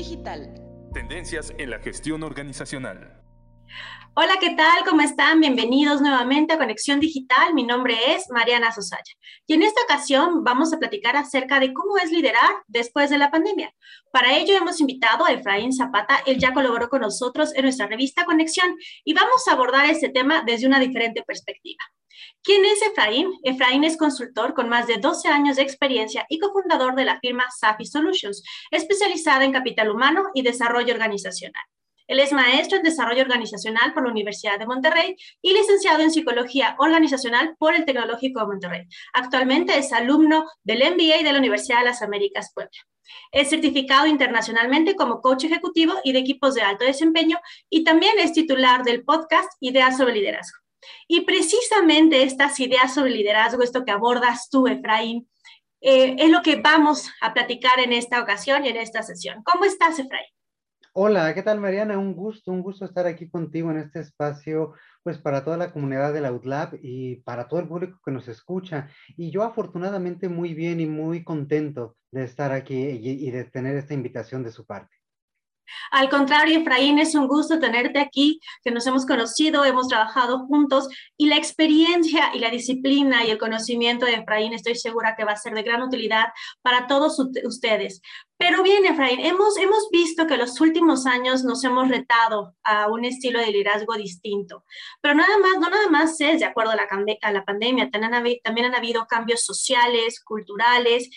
Digital. Tendencias en la gestión organizacional. Hola, ¿qué tal? ¿Cómo están? Bienvenidos nuevamente a Conexión Digital. Mi nombre es Mariana Sosaya. Y en esta ocasión vamos a platicar acerca de cómo es liderar después de la pandemia. Para ello hemos invitado a Efraín Zapata. Él ya colaboró con nosotros en nuestra revista Conexión y vamos a abordar este tema desde una diferente perspectiva. ¿Quién es Efraín? Efraín es consultor con más de 12 años de experiencia y cofundador de la firma Safi Solutions, especializada en capital humano y desarrollo organizacional. Él es maestro en desarrollo organizacional por la Universidad de Monterrey y licenciado en psicología organizacional por el Tecnológico de Monterrey. Actualmente es alumno del MBA de la Universidad de las Américas Puebla. Es certificado internacionalmente como coach ejecutivo y de equipos de alto desempeño y también es titular del podcast Ideas sobre Liderazgo. Y precisamente estas ideas sobre liderazgo, esto que abordas tú, Efraín, eh, es lo que vamos a platicar en esta ocasión y en esta sesión. ¿Cómo estás, Efraín? Hola, ¿qué tal, Mariana? Un gusto, un gusto estar aquí contigo en este espacio, pues para toda la comunidad de la UTLAB y para todo el público que nos escucha. Y yo afortunadamente muy bien y muy contento de estar aquí y de tener esta invitación de su parte. Al contrario, Efraín, es un gusto tenerte aquí, que nos hemos conocido, hemos trabajado juntos y la experiencia y la disciplina y el conocimiento de Efraín estoy segura que va a ser de gran utilidad para todos ustedes. Pero bien, Efraín, hemos, hemos visto que los últimos años nos hemos retado a un estilo de liderazgo distinto, pero nada más, no nada más es de acuerdo a la, a la pandemia, también han habido cambios sociales, culturales,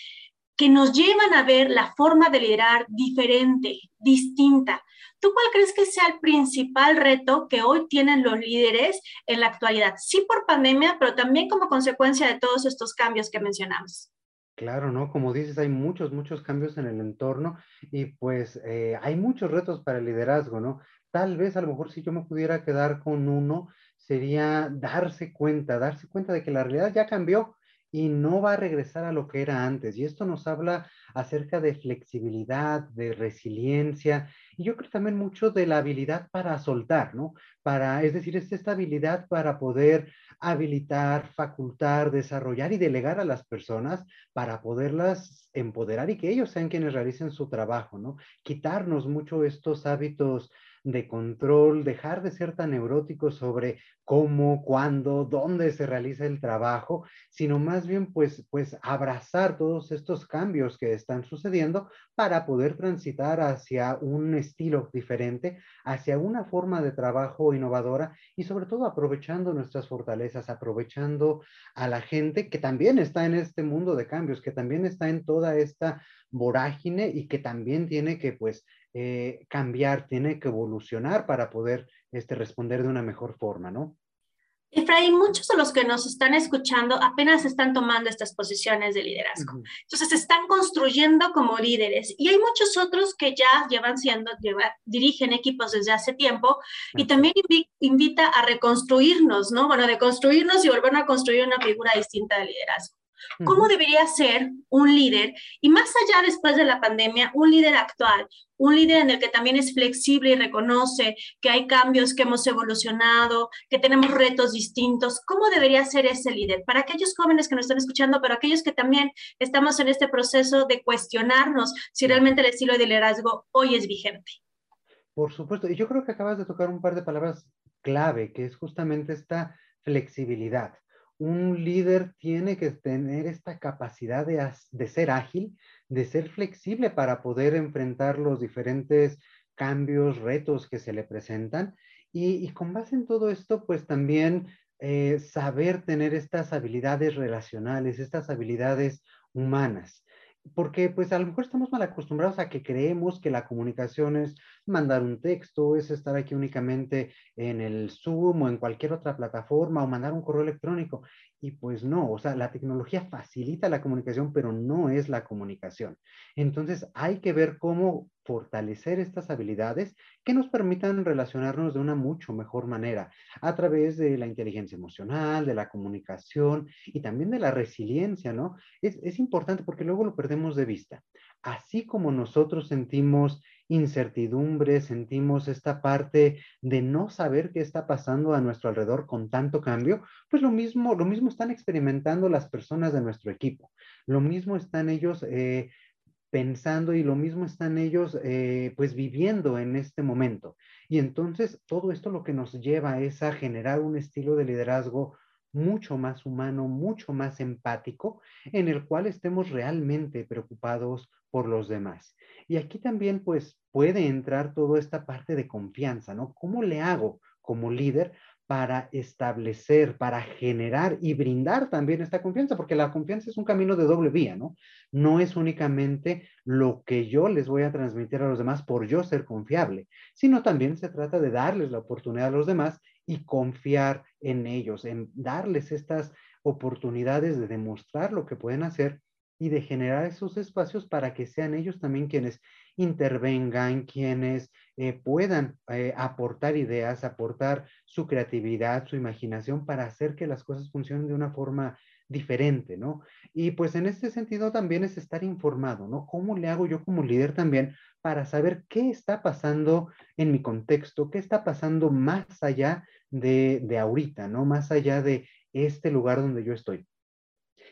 que nos llevan a ver la forma de liderar diferente, distinta. ¿Tú cuál crees que sea el principal reto que hoy tienen los líderes en la actualidad? Sí por pandemia, pero también como consecuencia de todos estos cambios que mencionamos. Claro, ¿no? Como dices, hay muchos, muchos cambios en el entorno y pues eh, hay muchos retos para el liderazgo, ¿no? Tal vez a lo mejor si yo me pudiera quedar con uno, sería darse cuenta, darse cuenta de que la realidad ya cambió y no va a regresar a lo que era antes. Y esto nos habla acerca de flexibilidad, de resiliencia, y yo creo también mucho de la habilidad para soltar, ¿no? Para, es decir, es esta habilidad para poder habilitar, facultar, desarrollar y delegar a las personas para poderlas empoderar y que ellos sean quienes realicen su trabajo, ¿no? Quitarnos mucho estos hábitos de control, dejar de ser tan neurótico sobre cómo, cuándo, dónde se realiza el trabajo, sino más bien pues, pues abrazar todos estos cambios que están sucediendo para poder transitar hacia un estilo diferente, hacia una forma de trabajo innovadora y sobre todo aprovechando nuestras fortalezas, aprovechando a la gente que también está en este mundo de cambios, que también está en toda esta vorágine y que también tiene que pues eh, cambiar, tiene que evolucionar para poder este, responder de una mejor forma, ¿no? Efraín, muchos de los que nos están escuchando apenas están tomando estas posiciones de liderazgo. Entonces, se están construyendo como líderes y hay muchos otros que ya llevan siendo, dirigen equipos desde hace tiempo y también invita a reconstruirnos, ¿no? Bueno, de construirnos y volver a construir una figura distinta de liderazgo. ¿Cómo debería ser un líder? Y más allá después de la pandemia, un líder actual, un líder en el que también es flexible y reconoce que hay cambios, que hemos evolucionado, que tenemos retos distintos. ¿Cómo debería ser ese líder? Para aquellos jóvenes que nos están escuchando, pero aquellos que también estamos en este proceso de cuestionarnos si realmente el estilo de liderazgo hoy es vigente. Por supuesto, y yo creo que acabas de tocar un par de palabras clave, que es justamente esta flexibilidad un líder tiene que tener esta capacidad de, ser ágil, de ser flexible para poder enfrentar los diferentes cambios, retos que se le presentan. Y, con base en todo esto, pues también eh, saber tener estas habilidades relacionales, estas habilidades humanas porque pues a lo mejor estamos mal acostumbrados a que creemos que la comunicación es mandar un texto, es estar aquí únicamente en el Zoom o en cualquier otra plataforma o mandar un correo electrónico. Y pues no, o sea, la tecnología facilita la comunicación, pero no es la comunicación. Entonces hay que ver cómo fortalecer estas habilidades que nos permitan relacionarnos de una mucho mejor manera a través de la inteligencia emocional, de la comunicación y también de la resiliencia, ¿no? Es, es importante porque luego lo perdemos de vista. Así como nosotros sentimos incertidumbre, sentimos esta parte de no saber qué está pasando a nuestro alrededor con tanto cambio, pues lo mismo, lo mismo están experimentando las personas de nuestro equipo. Lo mismo están ellos eh, pensando y lo mismo están ellos eh, pues viviendo en este momento. Y entonces todo esto lo que nos lleva es a generar un estilo de liderazgo mucho más humano, mucho más empático, en el cual estemos realmente preocupados por los demás. Y aquí también pues puede entrar toda esta parte de confianza, ¿no? ¿Cómo le hago como líder para establecer, para generar y brindar también esta confianza, porque la confianza es un camino de doble vía, ¿no? No es únicamente lo que yo les voy a transmitir a los demás por yo ser confiable, sino también se trata de darles la oportunidad a los demás y confiar en ellos, en darles estas oportunidades de demostrar lo que pueden hacer y de generar esos espacios para que sean ellos también quienes intervengan, quienes eh, puedan eh, aportar ideas, aportar su creatividad, su imaginación para hacer que las cosas funcionen de una forma diferente, ¿no? Y pues en este sentido también es estar informado, ¿no? ¿Cómo le hago yo como líder también para saber qué está pasando en mi contexto, qué está pasando más allá de, de ahorita, ¿no? Más allá de este lugar donde yo estoy.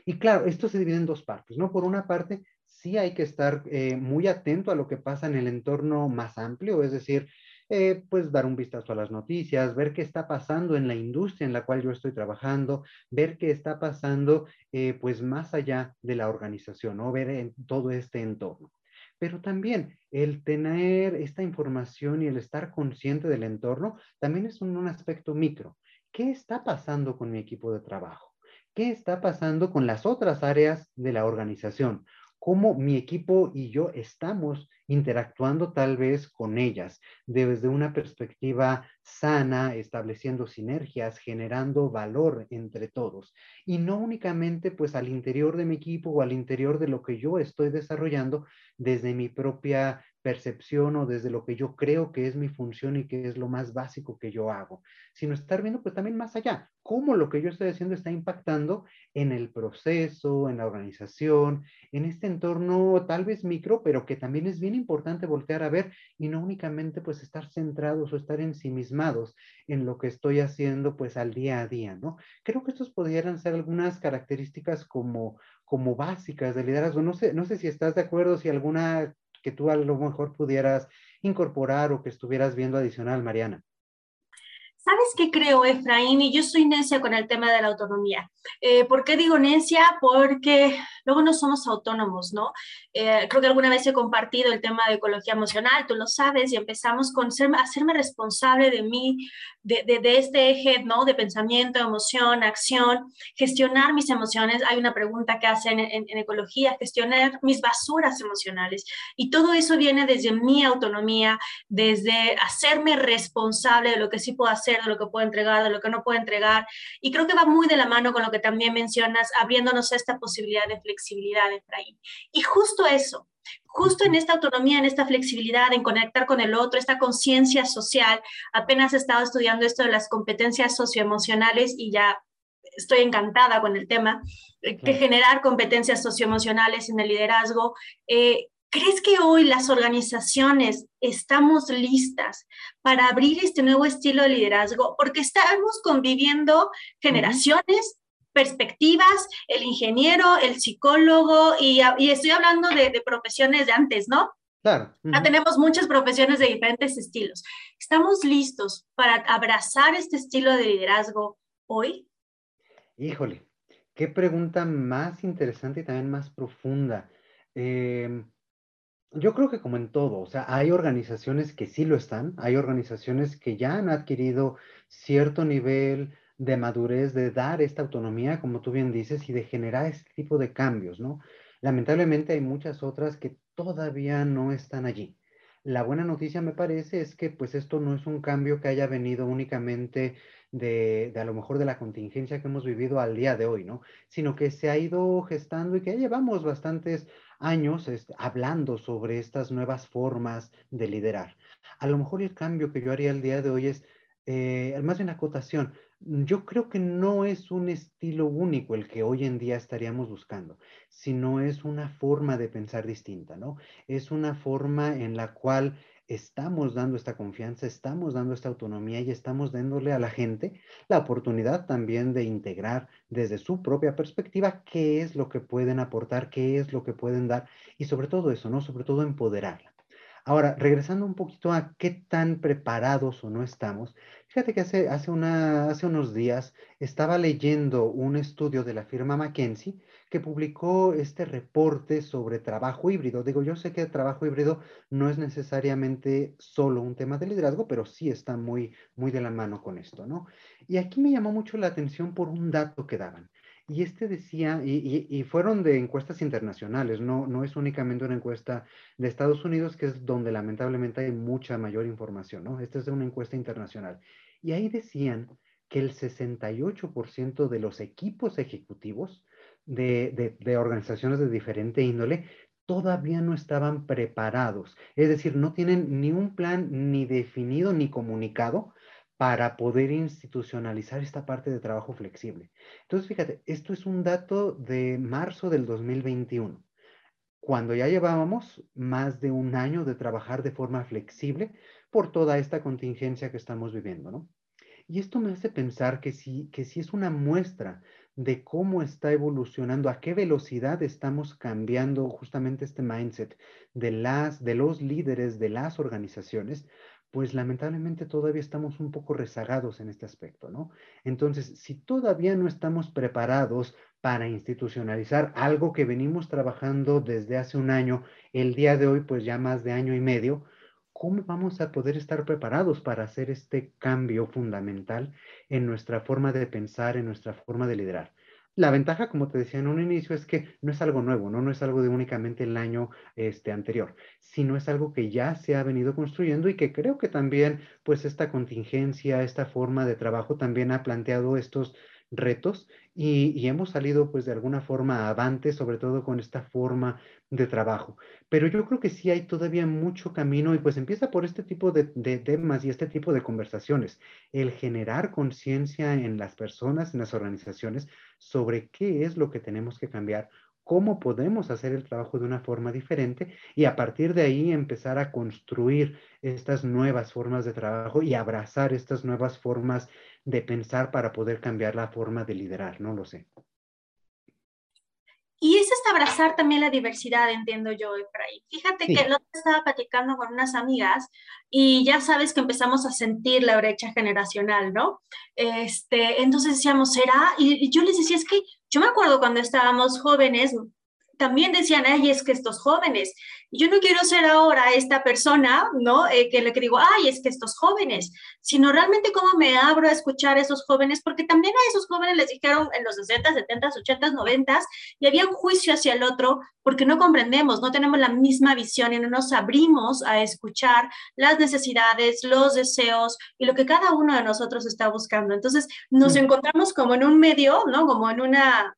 Y claro, esto se divide en dos partes, ¿no? Por una parte, sí hay que estar eh, muy atento a lo que pasa en el entorno más amplio, es decir, eh, pues dar un vistazo a las noticias, ver qué está pasando en la industria en la cual yo estoy trabajando, ver qué está pasando eh, pues más allá de la organización, ¿no? Ver en todo este entorno. Pero también el tener esta información y el estar consciente del entorno también es un aspecto micro. ¿Qué está pasando con mi equipo de trabajo? ¿Qué está pasando con las otras áreas de la organización? ¿Cómo mi equipo y yo estamos interactuando tal vez con ellas desde una perspectiva sana, estableciendo sinergias, generando valor entre todos y no únicamente pues al interior de mi equipo o al interior de lo que yo estoy desarrollando desde mi propia percepción o desde lo que yo creo que es mi función y que es lo más básico que yo hago, sino estar viendo pues también más allá, cómo lo que yo estoy haciendo está impactando en el proceso, en la organización, en este entorno tal vez micro, pero que también es bien importante voltear a ver y no únicamente pues estar centrados o estar ensimismados en lo que estoy haciendo pues al día a día, ¿no? Creo que estos pudieran ser algunas características como como básicas de liderazgo. No sé, no sé si estás de acuerdo, si alguna que tú a lo mejor pudieras incorporar o que estuvieras viendo adicional, Mariana. ¿Sabes qué creo, Efraín? Y yo soy necia con el tema de la autonomía. Eh, ¿Por qué digo necia? Porque luego no somos autónomos, ¿no? Eh, creo que alguna vez he compartido el tema de ecología emocional, tú lo sabes, y empezamos con ser, hacerme responsable de mí, de, de, este eje, ¿no? De pensamiento, emoción, acción, gestionar mis emociones. Hay una pregunta que hacen en, en ecología, gestionar mis basuras emocionales. Y todo eso viene desde mi autonomía, desde hacerme responsable de lo que sí puedo hacer, de lo que puedo entregar, de lo que no puedo entregar. Y creo que va muy de la mano con lo que también mencionas, abriéndonos esta posibilidad de flexibilidad, Efraín. Y justo eso, justo en esta autonomía, en esta flexibilidad, en conectar con el otro, esta conciencia social. Apenas he estado estudiando esto de las competencias socioemocionales y ya estoy encantada con el tema, eh, que generar competencias socioemocionales en el liderazgo. Eh, ¿Crees que hoy las organizaciones estamos listas para abrir este nuevo estilo de liderazgo? Porque estamos conviviendo generaciones perspectivas, el ingeniero, el psicólogo, y, estoy hablando de, profesiones de antes, ¿no? Claro. Ya tenemos muchas profesiones de diferentes estilos. ¿Estamos listos para abrazar este estilo de liderazgo hoy? Híjole, qué pregunta más interesante y también más profunda. Em, yo creo que como en todo, o sea, hay organizaciones que sí lo están, hay organizaciones que ya han adquirido cierto nivel de madurez, de dar esta autonomía, como tú bien dices, y de generar este tipo de cambios, ¿no? Lamentablemente hay muchas otras que todavía no están allí. La buena noticia me parece es que pues esto no es un cambio que haya venido únicamente de, de, a lo mejor de la contingencia que hemos vivido al día de hoy, ¿no? Sino que se ha ido gestando y que llevamos bastantes años este, hablando sobre estas nuevas formas de liderar. A lo mejor el cambio que yo haría el día de hoy es, eh, más bien acotación, yo creo que no es un estilo único el que hoy en día estaríamos buscando, sino es una forma de pensar distinta, ¿no? Es una forma en la cual estamos dando esta confianza, estamos dando esta autonomía y estamos dándole a la gente la oportunidad también de integrar desde su propia perspectiva qué es lo que pueden aportar, qué es lo que pueden dar y sobre todo eso, ¿no? Sobre todo empoderarla. Ahora, regresando un poquito a qué tan preparados o no estamos, fíjate que hace, hace, unos días estaba leyendo un estudio de la firma McKinsey que publicó este reporte sobre trabajo híbrido. Digo, yo sé que el trabajo híbrido no es necesariamente solo un tema de liderazgo, pero sí está muy, muy de la mano con esto, ¿no? Y aquí me llamó mucho la atención por un dato que daban. Y este decía, y, fueron de encuestas internacionales, no, no es únicamente una encuesta de Estados Unidos, que es donde lamentablemente hay mucha mayor información, ¿no? Esta es una encuesta internacional. Y ahí decían que el 68% de los equipos ejecutivos de, organizaciones de diferente índole todavía no estaban preparados. Es decir, no tienen ni un plan ni definido ni comunicado para poder institucionalizar esta parte de trabajo flexible. Entonces, fíjate, esto es un dato de marzo del 2021, cuando ya llevábamos más de un año de trabajar de forma flexible por toda esta contingencia que estamos viviendo, ¿no? Y esto me hace pensar que sí, que sí es una muestra de cómo está evolucionando, a qué velocidad estamos cambiando justamente este mindset de, las, de los líderes de las organizaciones pues lamentablemente todavía estamos un poco rezagados en este aspecto, ¿no? Entonces, si todavía no estamos preparados para institucionalizar algo que venimos trabajando desde hace un año, el día de hoy, pues ya más de año y medio, ¿cómo vamos a poder estar preparados para hacer este cambio fundamental en nuestra forma de pensar, en nuestra forma de liderar? La ventaja, como te decía en un inicio, es que no es algo nuevo, ¿no? No es algo de únicamente el año este, anterior, sino es algo que ya se ha venido construyendo y que creo que también, pues, esta contingencia, esta forma de trabajo también ha planteado estos retos y, hemos salido pues de alguna forma avante, sobre todo con esta forma de trabajo. Pero yo creo que sí hay todavía mucho camino y pues empieza por este tipo de, de temas y este tipo de conversaciones, el generar conciencia en las personas, en las organizaciones, sobre qué es lo que tenemos que cambiar, cómo podemos hacer el trabajo de una forma diferente y a partir de ahí empezar a construir estas nuevas formas de trabajo y abrazar estas nuevas formas de pensar para poder cambiar la forma de liderar, no lo sé. Y es hasta abrazar también la diversidad, entiendo yo, Efraín. Fíjate que el otro estaba platicando con unas amigas y ya sabes que empezamos a sentir la brecha generacional, ¿no? Este, entonces decíamos, ¿será? Y, y yo les decía, es que yo me acuerdo cuando estábamos jóvenes, también decían, ay, es que estos jóvenes, yo no quiero ser ahora esta persona, ¿no? Eh, que le que digo, ay, es que estos jóvenes, sino realmente cómo me abro a escuchar a esos jóvenes, porque también a esos jóvenes les dijeron en los 60, 70, 80, 90 y había un juicio hacia el otro porque no comprendemos, no tenemos la misma visión y no nos abrimos a escuchar las necesidades, los deseos y lo que cada uno de nosotros está buscando. Entonces nos encontramos como en un medio, ¿no? Como en una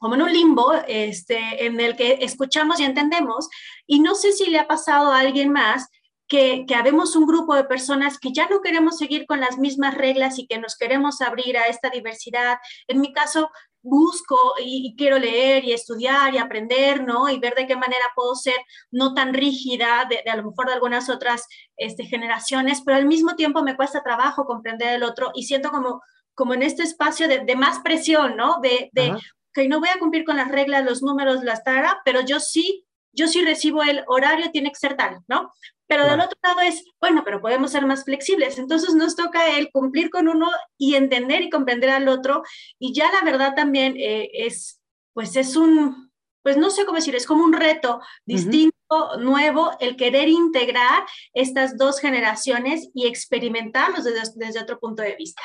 como en un limbo este, en el que escuchamos y entendemos. Y no sé si le ha pasado a alguien más que, que habemos un grupo de personas que ya no queremos seguir con las mismas reglas y que nos queremos abrir a esta diversidad. En mi caso, busco y, quiero leer y estudiar y aprender, ¿no? Y ver de qué manera puedo ser no tan rígida de, a lo mejor de algunas otras este, generaciones, pero al mismo tiempo me cuesta trabajo comprender el otro y siento como como en este espacio de, de más presión, ¿no? De, de que no voy a cumplir con las reglas, los números, las tara, pero yo sí, yo sí recibo el horario, tiene que ser tal, ¿no? Pero del otro lado es, bueno, pero podemos ser más flexibles. Entonces nos toca el cumplir con uno y entender y comprender al otro. Y ya la verdad también eh, es, pues es un, pues no sé cómo decir, es como un reto distinto, nuevo, el querer integrar estas dos generaciones y experimentarlos desde, desde otro punto de vista.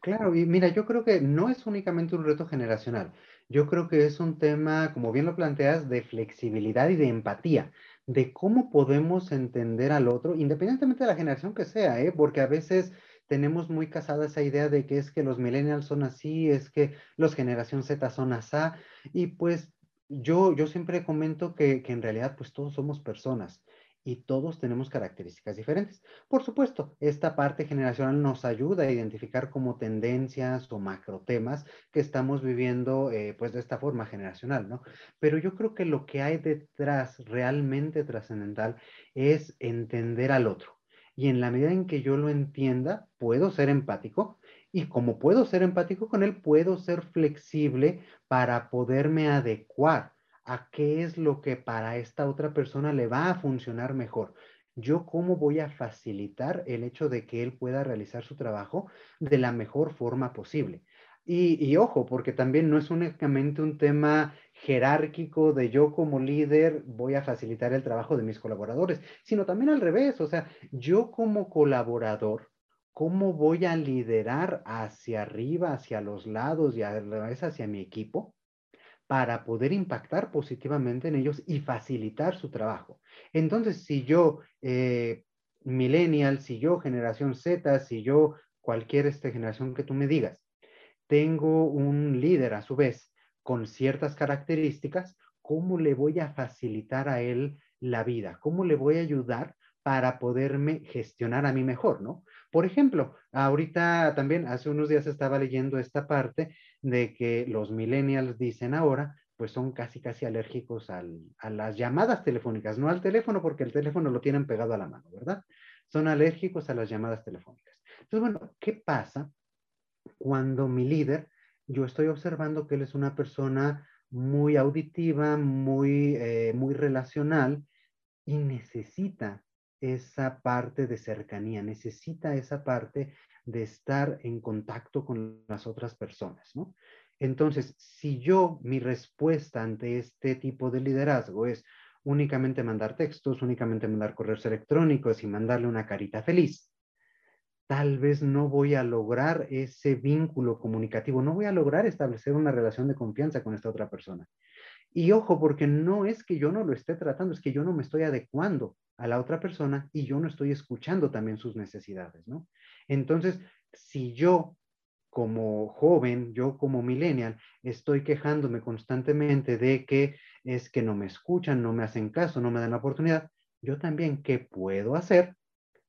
Claro, y mira, yo creo que no es únicamente un reto generacional. Yo creo que es un tema, como bien lo planteas, de flexibilidad y de empatía, de cómo podemos entender al otro, independientemente de la generación que sea, ¿eh? porque a veces tenemos muy casada esa idea de que es que los millennials son así, es que los generación Z son así, y pues yo, yo siempre comento que, que en realidad pues todos somos personas y todos tenemos características diferentes. Por supuesto, esta parte generacional nos ayuda a identificar como tendencias o macro temas que estamos viviendo eh, pues de esta forma generacional, ¿no? Pero yo creo que lo que hay detrás realmente trascendental es entender al otro. Y en la medida en que yo lo entienda, puedo ser empático y como puedo ser empático con él, puedo ser flexible para poderme adecuar a qué es lo que para esta otra persona le va a funcionar mejor. Yo cómo voy a facilitar el hecho de que él pueda realizar su trabajo de la mejor forma posible. Y, ojo, porque también no es únicamente un tema jerárquico de yo como líder voy a facilitar el trabajo de mis colaboradores, sino también al revés, o sea, yo como colaborador, ¿cómo voy a liderar hacia arriba, hacia los lados y a la hacia mi equipo? Para poder impactar positivamente en ellos y facilitar su trabajo. Entonces, si yo, eh, millennial, si yo, generación Z, si yo, cualquier esta generación que tú me digas, tengo un líder a su vez con ciertas características, ¿cómo le voy a facilitar a él la vida? ¿Cómo le voy a ayudar para poderme gestionar a mí mejor, ¿no? Por ejemplo, ahorita también hace unos días estaba leyendo esta parte de que los millennials dicen ahora, pues son casi casi alérgicos a las llamadas telefónicas, no al teléfono porque el teléfono lo tienen pegado a la mano, ¿verdad? Son alérgicos a las llamadas telefónicas. Entonces, bueno, ¿qué pasa cuando mi líder, yo estoy observando que él es una persona muy auditiva, muy, eh, muy relacional y necesita esa parte de cercanía, necesita esa parte de estar en contacto con las otras personas, ¿no? Entonces, si yo, mi respuesta ante este tipo de liderazgo es únicamente mandar textos, únicamente mandar correos electrónicos y mandarle una carita feliz, tal vez no voy a lograr ese vínculo comunicativo, no voy a lograr establecer una relación de confianza con esta otra persona. Y ojo, porque no es que yo no lo esté tratando, es que yo no me estoy adecuando a la otra persona y yo no estoy escuchando también sus necesidades, ¿no? Entonces, si yo como joven, yo como millennial, estoy quejándome constantemente de que es que no me escuchan, no me hacen caso, no me dan la oportunidad, yo también, ¿qué puedo hacer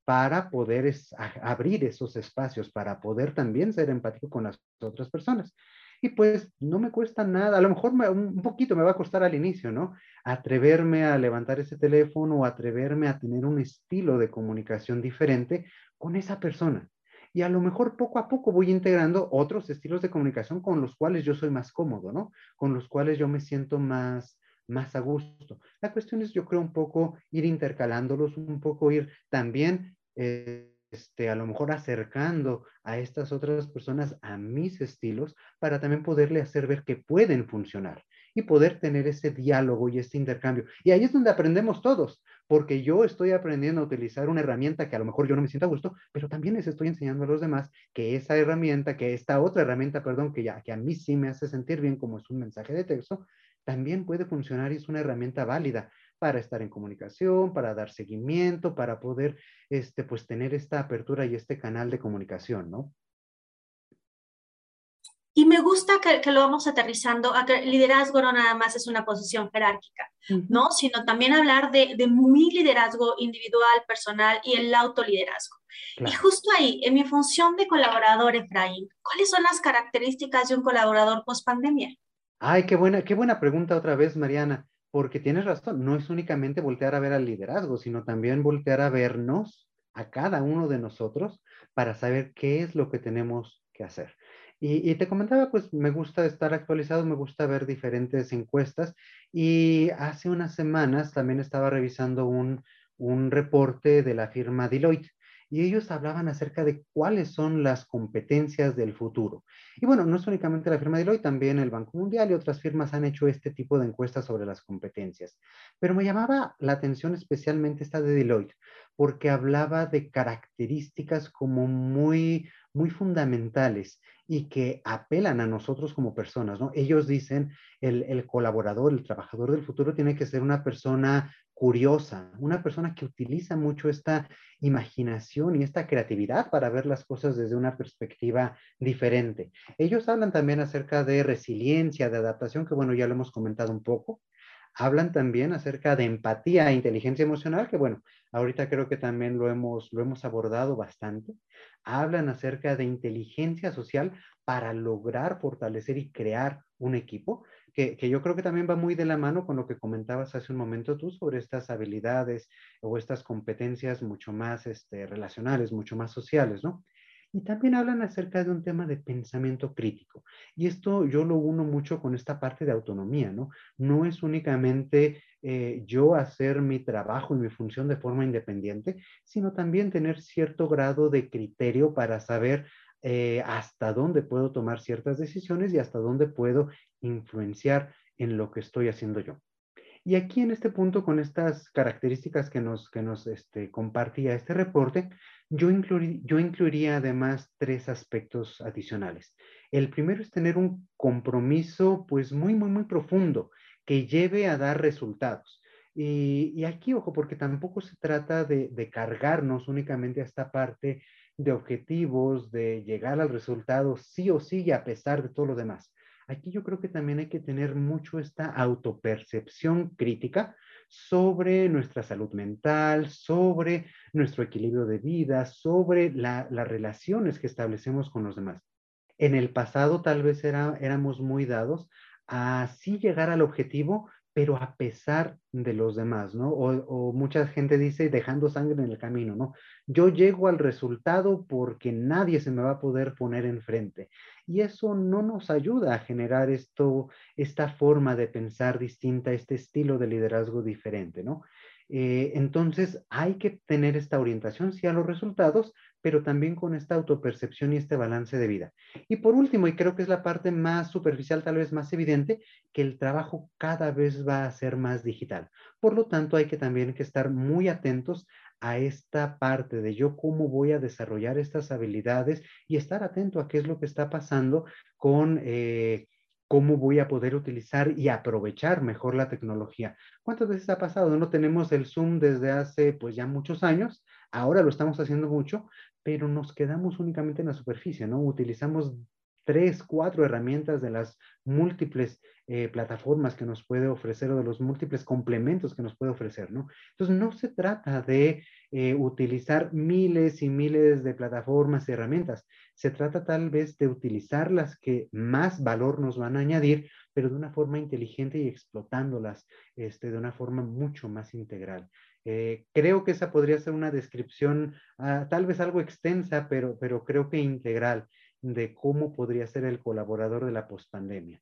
para poder abrir esos espacios, para poder también ser empático con las otras personas? Y pues no me cuesta nada, a lo mejor un poquito me va a costar al inicio, ¿no? Atreverme a levantar ese teléfono o atreverme a tener un estilo de comunicación diferente con esa persona. Y a lo mejor poco a poco voy integrando otros estilos de comunicación con los cuales yo soy más cómodo, ¿no? Con los cuales yo me siento más, más a gusto. La cuestión es, yo creo, un poco ir intercalándolos, un poco ir también eh, este, a lo mejor acercando a estas otras personas a mis estilos para también poderle hacer ver que pueden funcionar y poder tener ese diálogo y este intercambio. Y ahí es donde aprendemos todos, porque yo estoy aprendiendo a utilizar una herramienta que a lo mejor yo no me siento a gusto, pero también les estoy enseñando a los demás que esa herramienta, que esta otra herramienta, perdón, que ya que a mí sí me hace sentir bien como es un mensaje de texto, también puede funcionar y es una herramienta válida para estar en comunicación, para dar seguimiento, para poder, este, pues, tener esta apertura y este canal de comunicación, ¿no? Y me gusta que, lo vamos aterrizando a que el liderazgo no nada más es una posición jerárquica, ¿no? Sino también hablar de, de, mi liderazgo individual, personal y el autoliderazgo. Y justo ahí, en mi función de colaborador, Efraín, ¿cuáles son las características de un colaborador post pandemia? Ay, qué buena, qué buena pregunta otra vez, Mariana porque tienes razón, no es únicamente voltear a ver al liderazgo, sino también voltear a vernos a cada uno de nosotros para saber qué es lo que tenemos que hacer. Y, te comentaba, pues me gusta estar actualizado, me gusta ver diferentes encuestas y hace unas semanas también estaba revisando un, un reporte de la firma Deloitte y ellos hablaban acerca de cuáles son las competencias del futuro. Y bueno, no es únicamente la firma Deloitte, también el Banco Mundial y otras firmas han hecho este tipo de encuestas sobre las competencias. Pero me llamaba la atención especialmente esta de Deloitte, porque hablaba de características como muy, muy fundamentales y que apelan a nosotros como personas, ¿no? Ellos dicen, el, el colaborador, el trabajador del futuro tiene que ser una persona curiosa, una persona que utiliza mucho esta imaginación y esta creatividad para ver las cosas desde una perspectiva diferente. Ellos hablan también acerca de resiliencia, de adaptación, que bueno, ya lo hemos comentado un poco. Hablan también acerca de empatía e inteligencia emocional, que bueno, ahorita creo que también lo hemos, lo hemos abordado bastante. Hablan acerca de inteligencia social para lograr fortalecer y crear un equipo, que, yo creo que también va muy de la mano con lo que comentabas hace un momento tú sobre estas habilidades o estas competencias mucho más este, relacionales, mucho más sociales, ¿no? Y también hablan acerca de un tema de pensamiento crítico. Y esto yo lo uno mucho con esta parte de autonomía, ¿no? No es únicamente eh, yo hacer mi trabajo y mi función de forma independiente, sino también tener cierto grado de criterio para saber eh, hasta dónde puedo tomar ciertas decisiones y hasta dónde puedo influenciar en lo que estoy haciendo yo. Y aquí en este punto, con estas características que nos, que nos este, compartía este reporte, yo, yo incluiría además tres aspectos adicionales. El primero es tener un compromiso pues muy, muy, muy profundo que lleve a dar resultados. Y, aquí, ojo, porque tampoco se trata de, de, cargarnos únicamente a esta parte de objetivos, de llegar al resultado sí o sí a pesar de todo lo demás. Aquí yo creo que también hay que tener mucho esta autopercepción crítica sobre nuestra salud mental, sobre nuestro equilibrio de vida, sobre las relaciones que establecemos con los demás. En el pasado tal vez era, éramos muy dados a sí llegar al objetivo, pero a pesar de los demás, ¿no? O, mucha gente dice dejando sangre en el camino, ¿no? Yo llego al resultado porque nadie se me va a poder poner enfrente. Y eso no nos ayuda a generar esto, esta forma de pensar distinta, este estilo de liderazgo diferente, ¿no? Eh, entonces hay que tener esta orientación, sí, a los resultados, pero también con esta autopercepción y este balance de vida. Y por último, y creo que es la parte más superficial, tal vez más evidente, que el trabajo cada vez va a ser más digital. Por lo tanto, hay que también que estar muy atentos a esta parte de yo cómo voy a desarrollar estas habilidades y estar atento a qué es lo que está pasando con eh, cómo voy a poder utilizar y aprovechar mejor la tecnología. ¿Cuántas veces ha pasado? No tenemos el Zoom desde hace pues ya muchos años, ahora lo estamos haciendo mucho, pero nos quedamos únicamente en la superficie, ¿no? Utilizamos tres, cuatro herramientas de las múltiples eh, plataformas que nos puede ofrecer o de los múltiples complementos que nos puede ofrecer, ¿no? Entonces, no se trata de eh, utilizar miles y miles de plataformas y herramientas. Se trata tal vez de utilizar las que más valor nos van a añadir, pero de una forma inteligente y explotándolas este, de una forma mucho más integral. Eh, creo que esa podría ser una descripción ah, tal vez algo extensa, pero, pero creo que integral de cómo podría ser el colaborador de la pospandemia.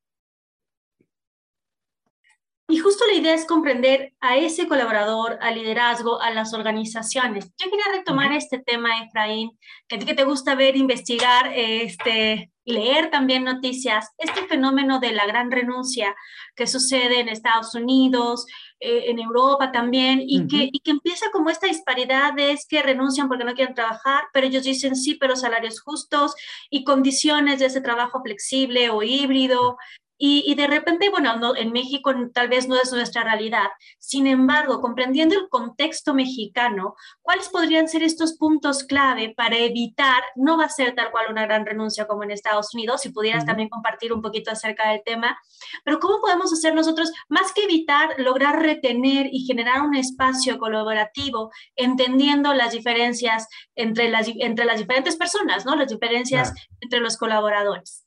Justo la idea es comprender a ese colaborador, al liderazgo, a las organizaciones. Yo quería retomar este tema, Efraín, que a ti que te gusta ver, investigar este, y leer también noticias, este fenómeno de la gran renuncia que sucede en Estados Unidos, eh, en Europa también, y, que, y que empieza como esta disparidad de es que renuncian porque no quieren trabajar, pero ellos dicen sí, pero salarios justos y condiciones de ese trabajo flexible o híbrido, y, de repente, bueno, no, en México tal vez no es nuestra realidad. Sin embargo, comprendiendo el contexto mexicano, ¿cuáles podrían ser estos puntos clave para evitar, no va a ser tal cual una gran renuncia como en Estados Unidos, si pudieras también compartir un poquito acerca del tema, pero cómo podemos hacer nosotros, más que evitar, lograr retener y generar un espacio colaborativo, entendiendo las diferencias entre las, entre las diferentes personas, ¿no? Las diferencias entre los colaboradores.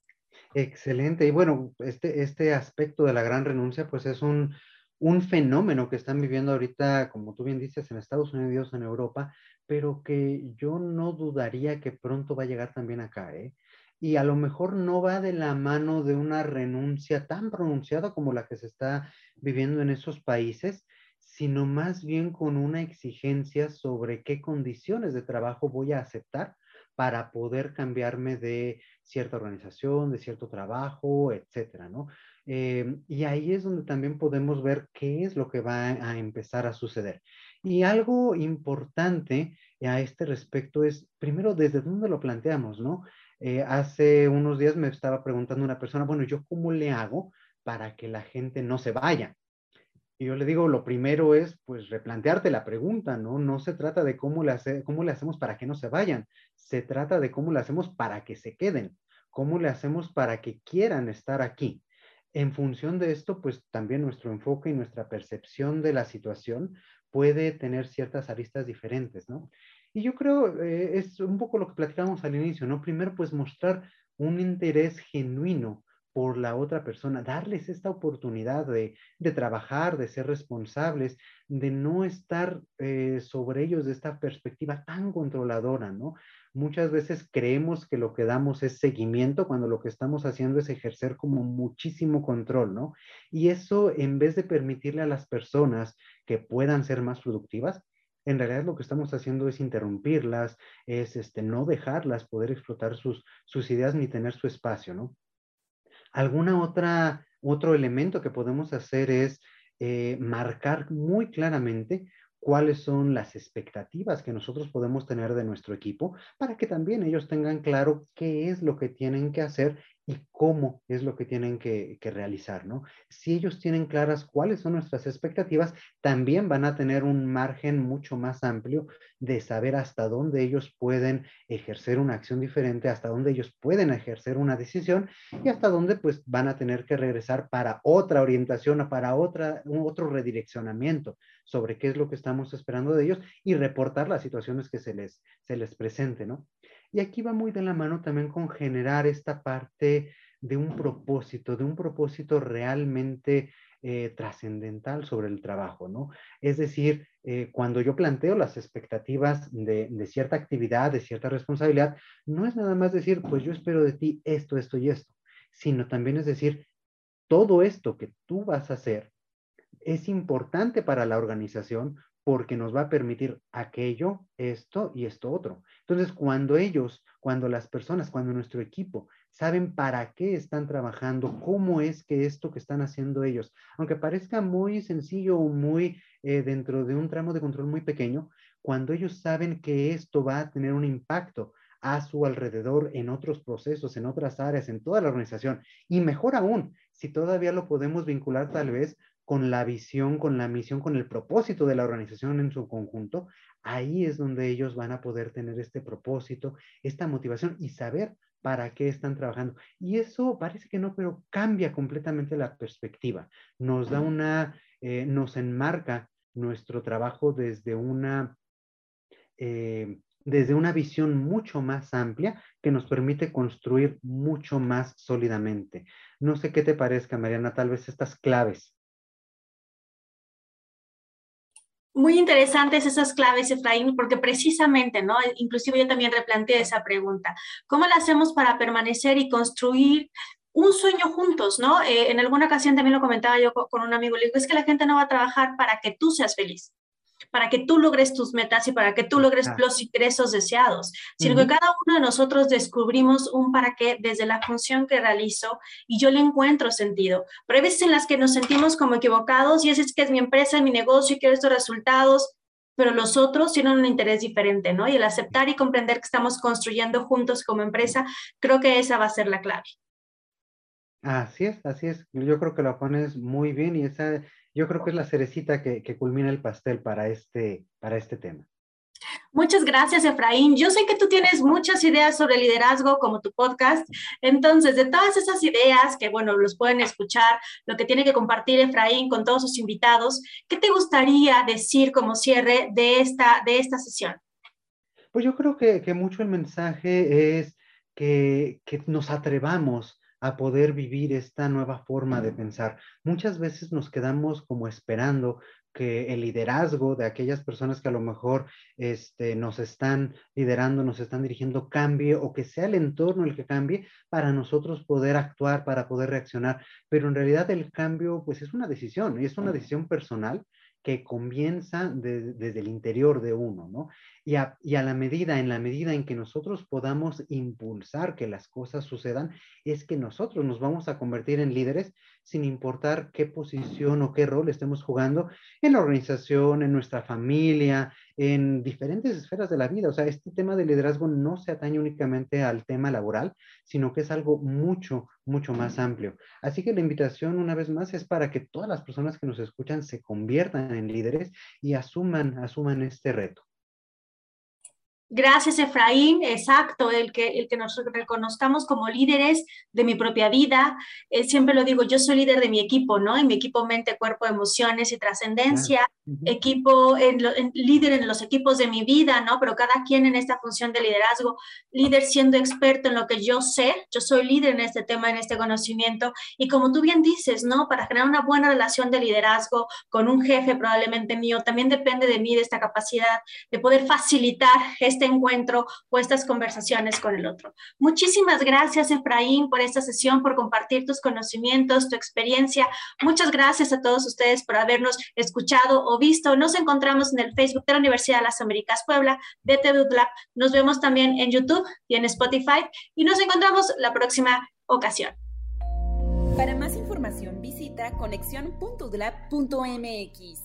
Excelente. Y bueno, este, este aspecto de la gran renuncia, pues es un, un fenómeno que están viviendo ahorita, como tú bien dices, en Estados Unidos, en Europa, pero que yo no dudaría que pronto va a llegar también acá, ¿eh? Y a lo mejor no va de la mano de una renuncia tan pronunciada como la que se está viviendo en esos países, sino más bien con una exigencia sobre qué condiciones de trabajo voy a aceptar para poder cambiarme de cierta organización, de cierto trabajo, etcétera, ¿no? Eh, y ahí es donde también podemos ver qué es lo que va a empezar a suceder. Y algo importante a este respecto es, primero, desde dónde lo planteamos, ¿no? Eh, hace unos días me estaba preguntando una persona, bueno, ¿yo cómo le hago para que la gente no se vaya? Y yo le digo, lo primero es, pues, replantearte la pregunta, ¿no? No se trata de cómo le, hacemos para que no se vayan, se trata de cómo le hacemos para que se queden, cómo le hacemos para que quieran estar aquí. En función de esto, pues también nuestro enfoque y nuestra percepción de la situación puede tener ciertas aristas diferentes, ¿no? Y yo creo, eh, es un poco lo que platicábamos al inicio, ¿no? Primero, pues mostrar un interés genuino por la otra persona, darles esta oportunidad de, trabajar, de ser responsables, de no estar eh, sobre ellos de esta perspectiva tan controladora, ¿no? Muchas veces creemos que lo que damos es seguimiento cuando lo que estamos haciendo es ejercer como muchísimo control, ¿no? Y eso en vez de permitirle a las personas que puedan ser más productivas, en realidad lo que estamos haciendo es interrumpirlas, es este, no dejarlas poder explotar sus, sus ideas ni tener su espacio, ¿no? Alguna otra, otro elemento que podemos hacer es eh, marcar muy claramente cuáles son las expectativas que nosotros podemos tener de nuestro equipo para que también ellos tengan claro qué es lo que tienen que hacer y cómo es lo que tienen que, realizar, ¿no? Si ellos tienen claras cuáles son nuestras expectativas, también van a tener un margen mucho más amplio de saber hasta dónde ellos pueden ejercer una acción diferente, hasta dónde ellos pueden ejercer una decisión y hasta dónde pues van a tener que regresar para otra orientación o para otra, otro redireccionamiento sobre qué es lo que estamos esperando de ellos y reportar las situaciones que se les, se les presente, ¿no? Y aquí va muy de la mano también con generar esta parte de un propósito, de un propósito realmente eh, trascendental sobre el trabajo, ¿no? Es decir, eh, cuando yo planteo las expectativas de, de, cierta actividad, de cierta responsabilidad, no es nada más decir, pues yo espero de ti esto, esto y esto, sino también es decir, todo esto que tú vas a hacer es importante para la organización porque nos va a permitir aquello, esto y esto otro. Entonces, cuando ellos, cuando las personas, cuando nuestro equipo saben para qué están trabajando, cómo es que esto que están haciendo ellos, aunque parezca muy sencillo o muy eh, dentro de un tramo de control muy pequeño, cuando ellos saben que esto va a tener un impacto a su alrededor en otros procesos, en otras áreas, en toda la organización, y mejor aún, si todavía lo podemos vincular tal vez con la visión, con la misión, con el propósito de la organización en su conjunto, ahí es donde ellos van a poder tener este propósito, esta motivación y saber para qué están trabajando. Y eso parece que no, pero cambia completamente la perspectiva. Nos da una, eh, nos enmarca nuestro trabajo desde una, eh, desde una visión mucho más amplia que nos permite construir mucho más sólidamente. No sé qué te parezca, Mariana, tal vez estas claves Muy interesantes esas claves, Efraín, porque precisamente, ¿no? Inclusive yo también replanteé esa pregunta. ¿Cómo la hacemos para permanecer y construir un sueño juntos, ¿no? Eh, en alguna ocasión también lo comentaba yo con, un amigo, le digo, es que la gente no va a trabajar para que tú seas feliz para que tú logres tus metas y para que tú logres los ingresos deseados, sino que cada uno de nosotros descubrimos un para qué desde la función que realizo y yo le encuentro sentido. Pero hay veces en las que nos sentimos como equivocados y es, es que es mi empresa, es mi negocio y quiero estos resultados, pero los otros tienen un interés diferente, ¿no? Y el aceptar y comprender que estamos construyendo juntos como empresa, creo que esa va a ser la clave. Así es, así es. Yo creo que lo pones muy bien y esa yo creo que es la cerecita que, culmina el pastel para este, para este tema. Muchas gracias, Efraín. Yo sé que tú tienes muchas ideas sobre liderazgo como tu podcast. Entonces, de todas esas ideas que, bueno, los pueden escuchar, lo que tiene que compartir Efraín con todos sus invitados, ¿qué te gustaría decir como cierre de esta, de esta sesión? Pues yo creo que, que mucho el mensaje es que, que nos atrevamos a poder vivir esta nueva forma de pensar. Muchas veces nos quedamos como esperando que el liderazgo de aquellas personas que a lo mejor este, nos están liderando, nos están dirigiendo, cambie o que sea el entorno el que cambie para nosotros poder actuar, para poder reaccionar. Pero en realidad el cambio pues es una decisión, y es una decisión personal que comienza desde el interior de uno, ¿no? Y a, la medida, en la medida en que nosotros podamos impulsar que las cosas sucedan, es que nosotros nos vamos a convertir en líderes sin importar qué posición o qué rol estemos jugando en la organización, en nuestra familia, en diferentes esferas de la vida. O sea, este tema de liderazgo no se atañe únicamente al tema laboral, sino que es algo mucho, mucho más amplio. Así que la invitación, una vez más, es para que todas las personas que nos escuchan se conviertan en líderes y asuman, asuman este reto. Gracias, Efraín. Exacto, el que, el que nos reconozcamos como líderes de mi propia vida. Eh, siempre lo digo, yo soy líder de mi equipo, ¿no? En mi equipo mente, cuerpo, emociones y trascendencia. Equipo, en líder en los equipos de mi vida, ¿no? Pero cada quien en esta función de liderazgo, líder siendo experto en lo que yo sé. Yo soy líder en este tema, en este conocimiento. Y como tú bien dices, ¿no? Para generar una buena relación de liderazgo con un jefe probablemente mío, también depende de mí, de esta capacidad de poder facilitar este encuentro o estas conversaciones con el otro. Muchísimas gracias, Efraín, por esta sesión, por compartir tus conocimientos, tu experiencia. Muchas gracias a todos ustedes por habernos escuchado o visto. Nos encontramos en el Facebook de la Universidad de las Américas Puebla, de TEDUTLAB. Nos vemos también en YouTube y en Spotify y nos encontramos la próxima ocasión. Para más información visita conexión.udlab.mx.